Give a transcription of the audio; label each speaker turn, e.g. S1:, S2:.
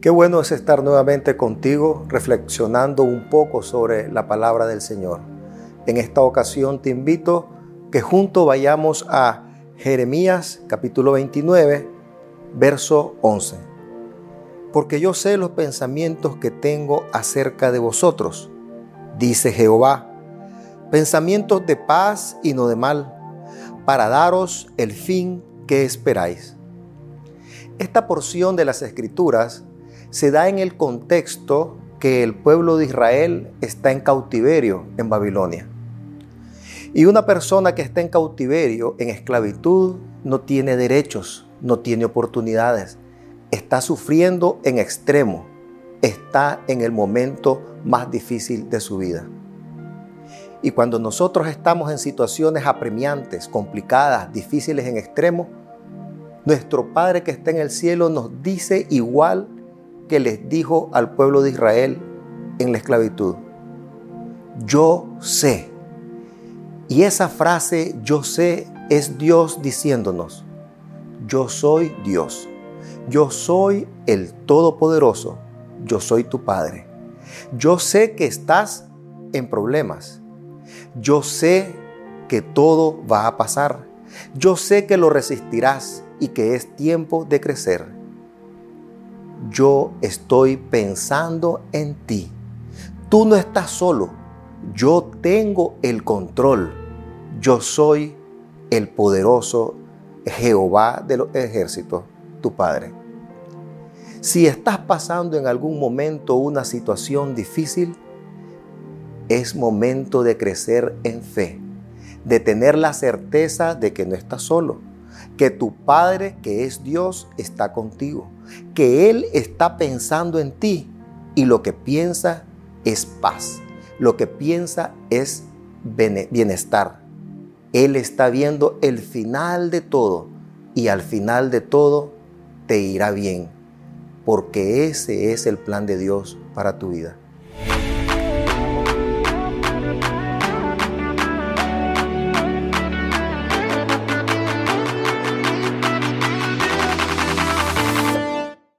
S1: Qué bueno es estar nuevamente contigo reflexionando un poco sobre la palabra del Señor. En esta ocasión te invito que juntos vayamos a Jeremías capítulo 29, verso 11. Porque yo sé los pensamientos que tengo acerca de vosotros, dice Jehová, pensamientos de paz y no de mal, para daros el fin que esperáis. Esta porción de las Escrituras se da en el contexto que el pueblo de Israel está en cautiverio en Babilonia. Y una persona que está en cautiverio, en esclavitud, no tiene derechos, no tiene oportunidades, está sufriendo en extremo, está en el momento más difícil de su vida. Y cuando nosotros estamos en situaciones apremiantes, complicadas, difíciles en extremo, nuestro Padre que está en el cielo nos dice igual que les dijo al pueblo de Israel en la esclavitud. Yo sé. Y esa frase yo sé es Dios diciéndonos, yo soy Dios, yo soy el Todopoderoso, yo soy tu Padre. Yo sé que estás en problemas, yo sé que todo va a pasar, yo sé que lo resistirás y que es tiempo de crecer yo estoy pensando en ti. Tú no estás solo. Yo tengo el control. Yo soy el poderoso Jehová de los ejércitos, tu Padre. Si estás pasando en algún momento una situación difícil, es momento de crecer en fe, de tener la certeza de que no estás solo, que tu Padre, que es Dios, está contigo que Él está pensando en ti y lo que piensa es paz, lo que piensa es bienestar. Él está viendo el final de todo y al final de todo te irá bien, porque ese es el plan de Dios para tu vida.